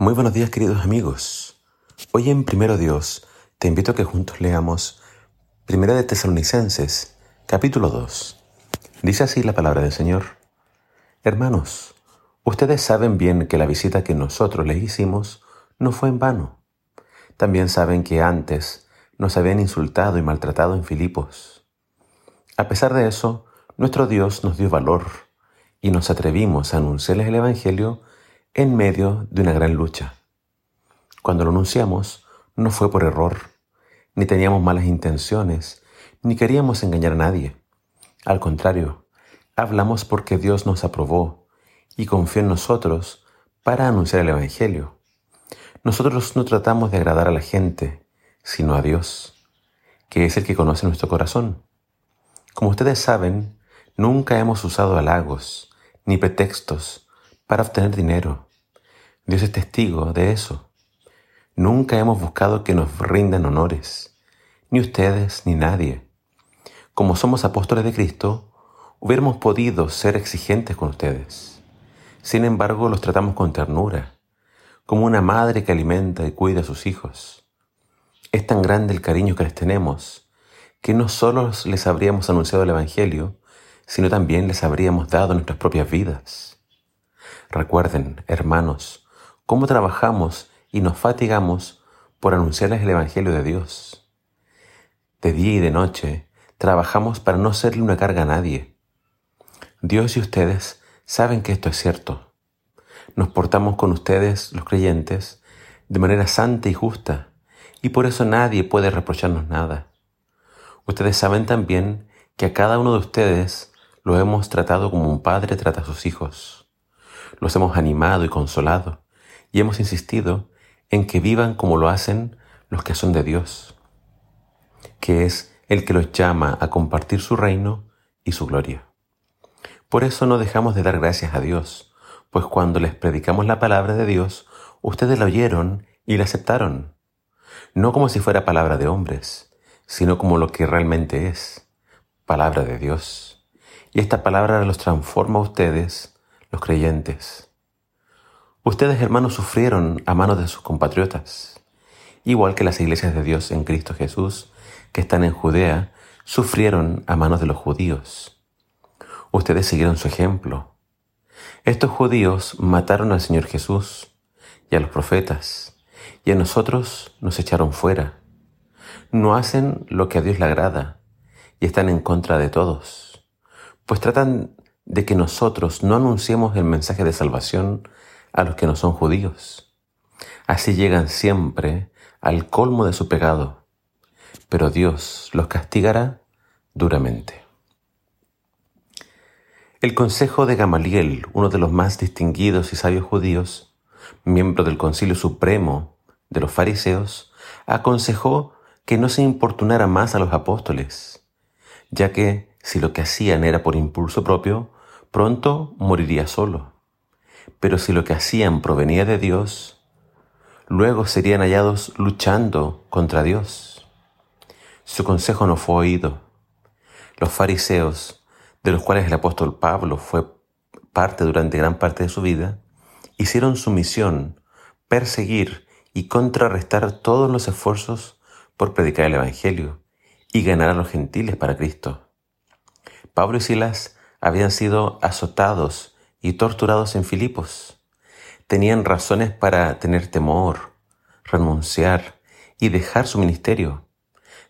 Muy buenos días queridos amigos. Hoy en Primero Dios te invito a que juntos leamos Primera de Tesalonicenses, capítulo 2. Dice así la palabra del Señor. Hermanos, ustedes saben bien que la visita que nosotros les hicimos no fue en vano. También saben que antes nos habían insultado y maltratado en Filipos. A pesar de eso, nuestro Dios nos dio valor y nos atrevimos a anunciarles el Evangelio en medio de una gran lucha. Cuando lo anunciamos, no fue por error, ni teníamos malas intenciones, ni queríamos engañar a nadie. Al contrario, hablamos porque Dios nos aprobó y confió en nosotros para anunciar el Evangelio. Nosotros no tratamos de agradar a la gente, sino a Dios, que es el que conoce nuestro corazón. Como ustedes saben, nunca hemos usado halagos ni pretextos para obtener dinero Dios es testigo de eso. Nunca hemos buscado que nos rindan honores, ni ustedes ni nadie. Como somos apóstoles de Cristo, hubiéramos podido ser exigentes con ustedes. Sin embargo, los tratamos con ternura, como una madre que alimenta y cuida a sus hijos. Es tan grande el cariño que les tenemos, que no solo les habríamos anunciado el Evangelio, sino también les habríamos dado nuestras propias vidas. Recuerden, hermanos, cómo trabajamos y nos fatigamos por anunciarles el Evangelio de Dios. De día y de noche trabajamos para no serle una carga a nadie. Dios y ustedes saben que esto es cierto. Nos portamos con ustedes, los creyentes, de manera santa y justa, y por eso nadie puede reprocharnos nada. Ustedes saben también que a cada uno de ustedes lo hemos tratado como un padre trata a sus hijos. Los hemos animado y consolado y hemos insistido en que vivan como lo hacen los que son de Dios, que es el que los llama a compartir su reino y su gloria. Por eso no dejamos de dar gracias a Dios, pues cuando les predicamos la palabra de Dios, ustedes la oyeron y la aceptaron, no como si fuera palabra de hombres, sino como lo que realmente es, palabra de Dios. Y esta palabra los transforma a ustedes, los creyentes. Ustedes, hermanos, sufrieron a manos de sus compatriotas, igual que las iglesias de Dios en Cristo Jesús, que están en Judea, sufrieron a manos de los judíos. Ustedes siguieron su ejemplo. Estos judíos mataron al Señor Jesús y a los profetas, y a nosotros nos echaron fuera. No hacen lo que a Dios le agrada y están en contra de todos, pues tratan de que nosotros no anunciemos el mensaje de salvación a los que no son judíos. Así llegan siempre al colmo de su pecado, pero Dios los castigará duramente. El consejo de Gamaliel, uno de los más distinguidos y sabios judíos, miembro del Concilio Supremo de los Fariseos, aconsejó que no se importunara más a los apóstoles, ya que si lo que hacían era por impulso propio, pronto moriría solo. Pero si lo que hacían provenía de Dios, luego serían hallados luchando contra Dios. Su consejo no fue oído. Los fariseos, de los cuales el apóstol Pablo fue parte durante gran parte de su vida, hicieron su misión perseguir y contrarrestar todos los esfuerzos por predicar el Evangelio y ganar a los gentiles para Cristo. Pablo y Silas habían sido azotados y torturados en Filipos. Tenían razones para tener temor, renunciar y dejar su ministerio.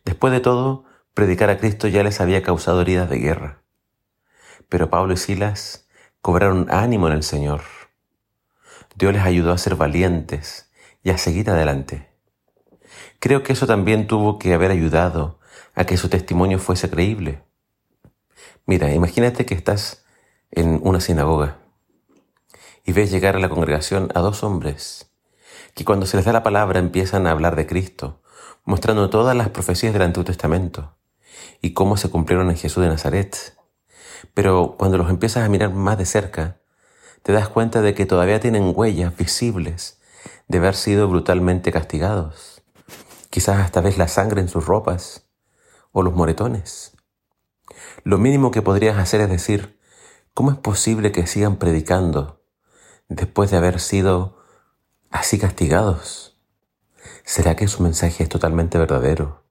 Después de todo, predicar a Cristo ya les había causado heridas de guerra. Pero Pablo y Silas cobraron ánimo en el Señor. Dios les ayudó a ser valientes y a seguir adelante. Creo que eso también tuvo que haber ayudado a que su testimonio fuese creíble. Mira, imagínate que estás en una sinagoga y ves llegar a la congregación a dos hombres que cuando se les da la palabra empiezan a hablar de Cristo, mostrando todas las profecías del Antiguo Testamento y cómo se cumplieron en Jesús de Nazaret. Pero cuando los empiezas a mirar más de cerca, te das cuenta de que todavía tienen huellas visibles de haber sido brutalmente castigados. Quizás hasta ves la sangre en sus ropas o los moretones. Lo mínimo que podrías hacer es decir, ¿Cómo es posible que sigan predicando después de haber sido así castigados? ¿Será que su mensaje es totalmente verdadero,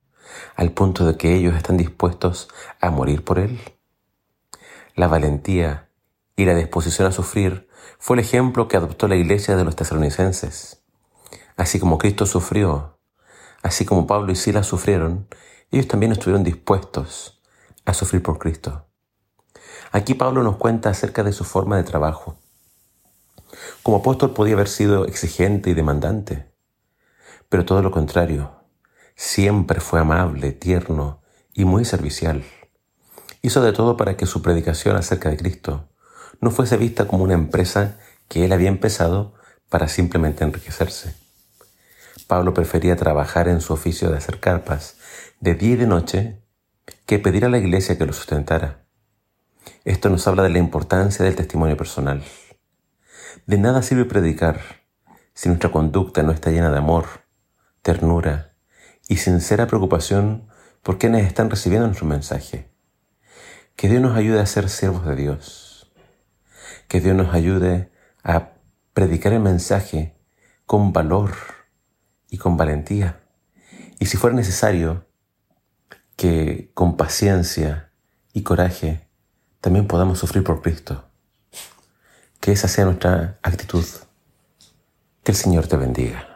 al punto de que ellos están dispuestos a morir por él? La valentía y la disposición a sufrir fue el ejemplo que adoptó la iglesia de los tesalonicenses. Así como Cristo sufrió, así como Pablo y Silas sufrieron, ellos también estuvieron dispuestos a sufrir por Cristo. Aquí Pablo nos cuenta acerca de su forma de trabajo. Como apóstol podía haber sido exigente y demandante, pero todo lo contrario, siempre fue amable, tierno y muy servicial. Hizo de todo para que su predicación acerca de Cristo no fuese vista como una empresa que él había empezado para simplemente enriquecerse. Pablo prefería trabajar en su oficio de hacer carpas de día y de noche que pedir a la iglesia que lo sustentara. Esto nos habla de la importancia del testimonio personal. De nada sirve predicar si nuestra conducta no está llena de amor, ternura y sincera preocupación por quienes están recibiendo nuestro mensaje. Que Dios nos ayude a ser siervos de Dios. Que Dios nos ayude a predicar el mensaje con valor y con valentía. Y si fuera necesario, que con paciencia y coraje también podamos sufrir por Cristo. Que esa sea nuestra actitud. Que el Señor te bendiga.